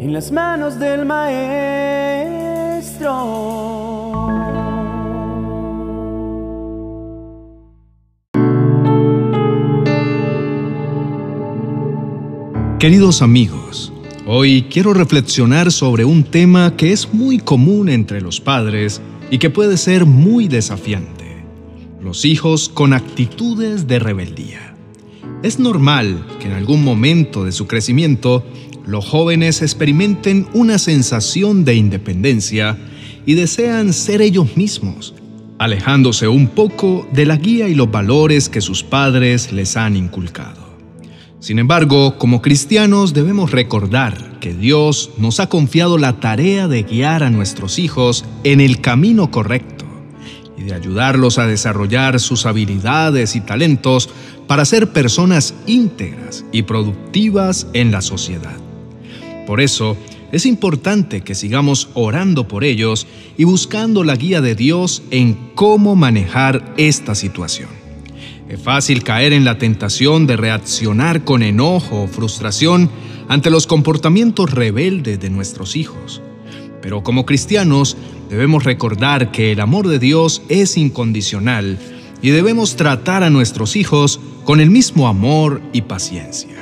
en las manos del maestro. Queridos amigos, hoy quiero reflexionar sobre un tema que es muy común entre los padres y que puede ser muy desafiante. Los hijos con actitudes de rebeldía. Es normal que en algún momento de su crecimiento los jóvenes experimenten una sensación de independencia y desean ser ellos mismos, alejándose un poco de la guía y los valores que sus padres les han inculcado. Sin embargo, como cristianos debemos recordar que Dios nos ha confiado la tarea de guiar a nuestros hijos en el camino correcto y de ayudarlos a desarrollar sus habilidades y talentos para ser personas íntegras y productivas en la sociedad. Por eso, es importante que sigamos orando por ellos y buscando la guía de Dios en cómo manejar esta situación. Es fácil caer en la tentación de reaccionar con enojo o frustración ante los comportamientos rebeldes de nuestros hijos. Pero como cristianos debemos recordar que el amor de Dios es incondicional y debemos tratar a nuestros hijos con el mismo amor y paciencia.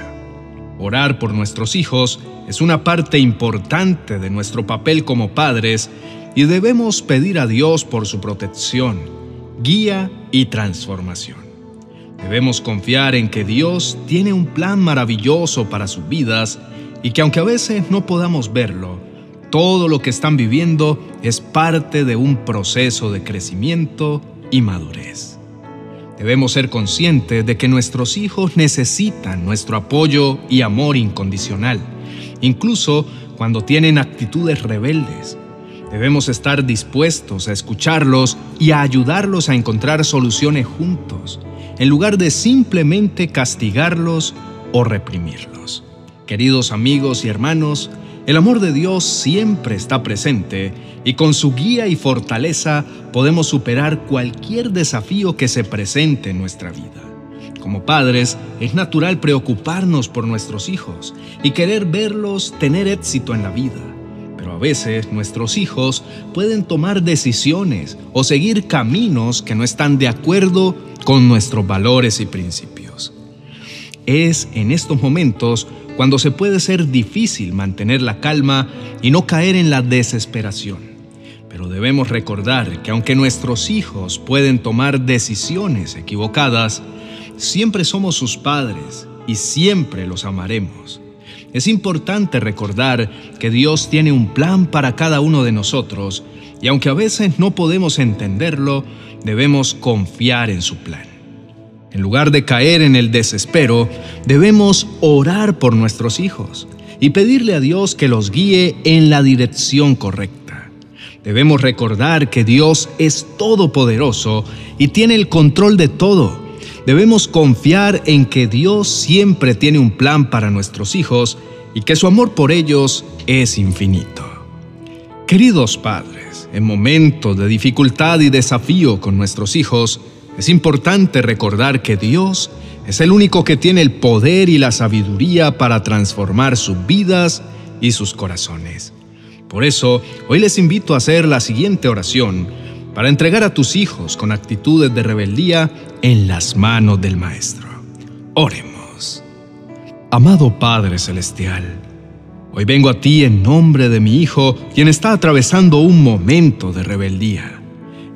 Orar por nuestros hijos es una parte importante de nuestro papel como padres y debemos pedir a Dios por su protección, guía y transformación. Debemos confiar en que Dios tiene un plan maravilloso para sus vidas y que aunque a veces no podamos verlo, todo lo que están viviendo es parte de un proceso de crecimiento y madurez. Debemos ser conscientes de que nuestros hijos necesitan nuestro apoyo y amor incondicional, incluso cuando tienen actitudes rebeldes. Debemos estar dispuestos a escucharlos y a ayudarlos a encontrar soluciones juntos en lugar de simplemente castigarlos o reprimirlos. Queridos amigos y hermanos, el amor de Dios siempre está presente y con su guía y fortaleza podemos superar cualquier desafío que se presente en nuestra vida. Como padres, es natural preocuparnos por nuestros hijos y querer verlos tener éxito en la vida. Pero a veces nuestros hijos pueden tomar decisiones o seguir caminos que no están de acuerdo con nuestros valores y principios. Es en estos momentos cuando se puede ser difícil mantener la calma y no caer en la desesperación. Pero debemos recordar que aunque nuestros hijos pueden tomar decisiones equivocadas, siempre somos sus padres y siempre los amaremos. Es importante recordar que Dios tiene un plan para cada uno de nosotros y aunque a veces no podemos entenderlo, debemos confiar en su plan. En lugar de caer en el desespero, debemos orar por nuestros hijos y pedirle a Dios que los guíe en la dirección correcta. Debemos recordar que Dios es todopoderoso y tiene el control de todo. Debemos confiar en que Dios siempre tiene un plan para nuestros hijos y que su amor por ellos es infinito. Queridos padres, en momentos de dificultad y desafío con nuestros hijos, es importante recordar que Dios es el único que tiene el poder y la sabiduría para transformar sus vidas y sus corazones. Por eso, hoy les invito a hacer la siguiente oración para entregar a tus hijos con actitudes de rebeldía en las manos del Maestro. Oremos. Amado Padre Celestial, Hoy vengo a ti en nombre de mi hijo, quien está atravesando un momento de rebeldía.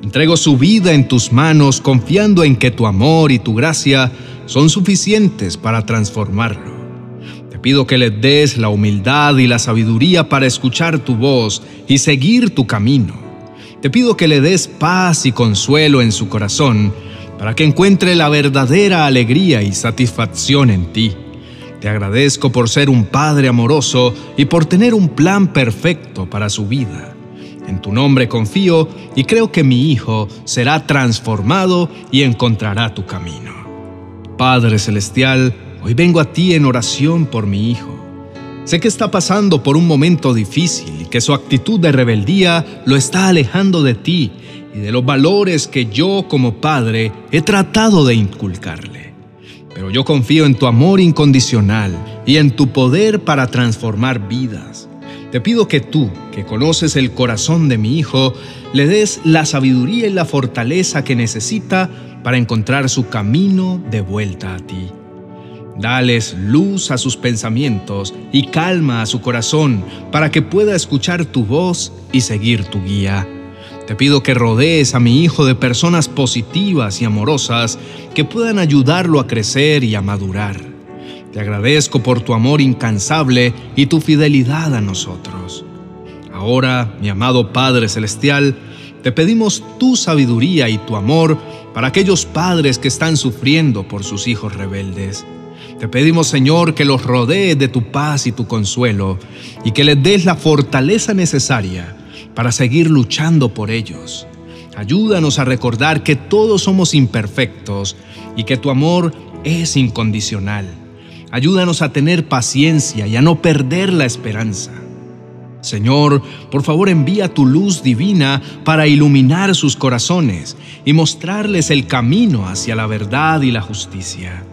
Entrego su vida en tus manos, confiando en que tu amor y tu gracia son suficientes para transformarlo. Te pido que le des la humildad y la sabiduría para escuchar tu voz y seguir tu camino. Te pido que le des paz y consuelo en su corazón para que encuentre la verdadera alegría y satisfacción en ti. Te agradezco por ser un Padre amoroso y por tener un plan perfecto para su vida. En tu nombre confío y creo que mi Hijo será transformado y encontrará tu camino. Padre Celestial, hoy vengo a ti en oración por mi Hijo. Sé que está pasando por un momento difícil y que su actitud de rebeldía lo está alejando de ti y de los valores que yo como padre he tratado de inculcarle. Pero yo confío en tu amor incondicional y en tu poder para transformar vidas. Te pido que tú, que conoces el corazón de mi hijo, le des la sabiduría y la fortaleza que necesita para encontrar su camino de vuelta a ti. Dales luz a sus pensamientos y calma a su corazón para que pueda escuchar tu voz y seguir tu guía. Te pido que rodees a mi hijo de personas positivas y amorosas que puedan ayudarlo a crecer y a madurar. Te agradezco por tu amor incansable y tu fidelidad a nosotros. Ahora, mi amado Padre Celestial, te pedimos tu sabiduría y tu amor para aquellos padres que están sufriendo por sus hijos rebeldes. Te pedimos, Señor, que los rodees de tu paz y tu consuelo y que les des la fortaleza necesaria para seguir luchando por ellos. Ayúdanos a recordar que todos somos imperfectos y que tu amor es incondicional. Ayúdanos a tener paciencia y a no perder la esperanza. Señor, por favor envía tu luz divina para iluminar sus corazones y mostrarles el camino hacia la verdad y la justicia.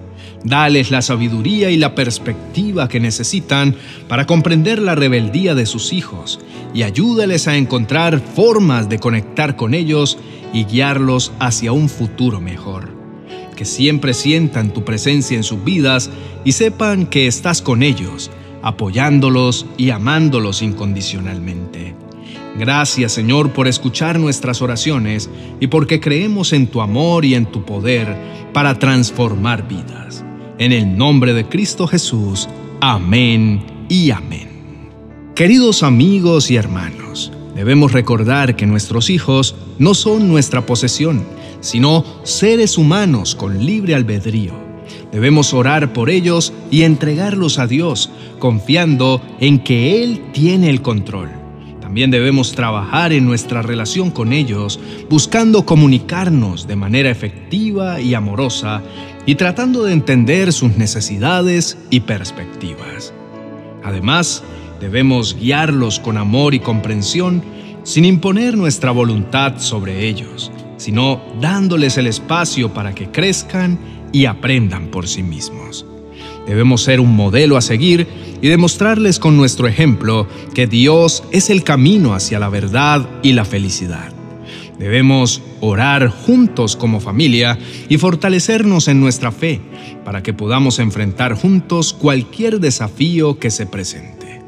Dales la sabiduría y la perspectiva que necesitan para comprender la rebeldía de sus hijos y ayúdales a encontrar formas de conectar con ellos y guiarlos hacia un futuro mejor. Que siempre sientan tu presencia en sus vidas y sepan que estás con ellos, apoyándolos y amándolos incondicionalmente. Gracias Señor por escuchar nuestras oraciones y porque creemos en tu amor y en tu poder para transformar vidas. En el nombre de Cristo Jesús. Amén y amén. Queridos amigos y hermanos, debemos recordar que nuestros hijos no son nuestra posesión, sino seres humanos con libre albedrío. Debemos orar por ellos y entregarlos a Dios, confiando en que Él tiene el control. También debemos trabajar en nuestra relación con ellos, buscando comunicarnos de manera efectiva y amorosa y tratando de entender sus necesidades y perspectivas. Además, debemos guiarlos con amor y comprensión sin imponer nuestra voluntad sobre ellos, sino dándoles el espacio para que crezcan y aprendan por sí mismos. Debemos ser un modelo a seguir y demostrarles con nuestro ejemplo que Dios es el camino hacia la verdad y la felicidad. Debemos orar juntos como familia y fortalecernos en nuestra fe para que podamos enfrentar juntos cualquier desafío que se presente.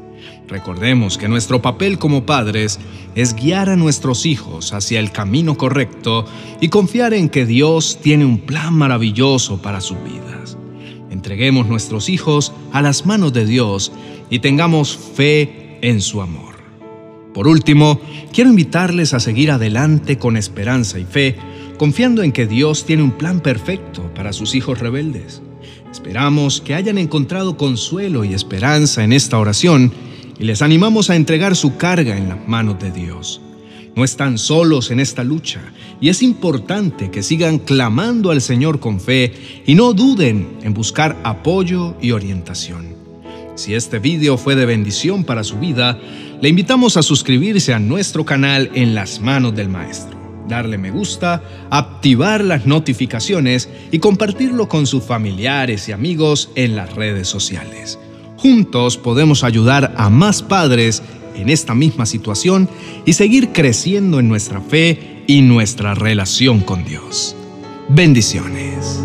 Recordemos que nuestro papel como padres es guiar a nuestros hijos hacia el camino correcto y confiar en que Dios tiene un plan maravilloso para sus vidas. Entreguemos nuestros hijos a las manos de Dios y tengamos fe en su amor. Por último, quiero invitarles a seguir adelante con esperanza y fe, confiando en que Dios tiene un plan perfecto para sus hijos rebeldes. Esperamos que hayan encontrado consuelo y esperanza en esta oración y les animamos a entregar su carga en las manos de Dios. No están solos en esta lucha y es importante que sigan clamando al Señor con fe y no duden en buscar apoyo y orientación. Si este video fue de bendición para su vida, le invitamos a suscribirse a nuestro canal en las manos del Maestro, darle me gusta, activar las notificaciones y compartirlo con sus familiares y amigos en las redes sociales. Juntos podemos ayudar a más padres en esta misma situación y seguir creciendo en nuestra fe y nuestra relación con Dios. Bendiciones.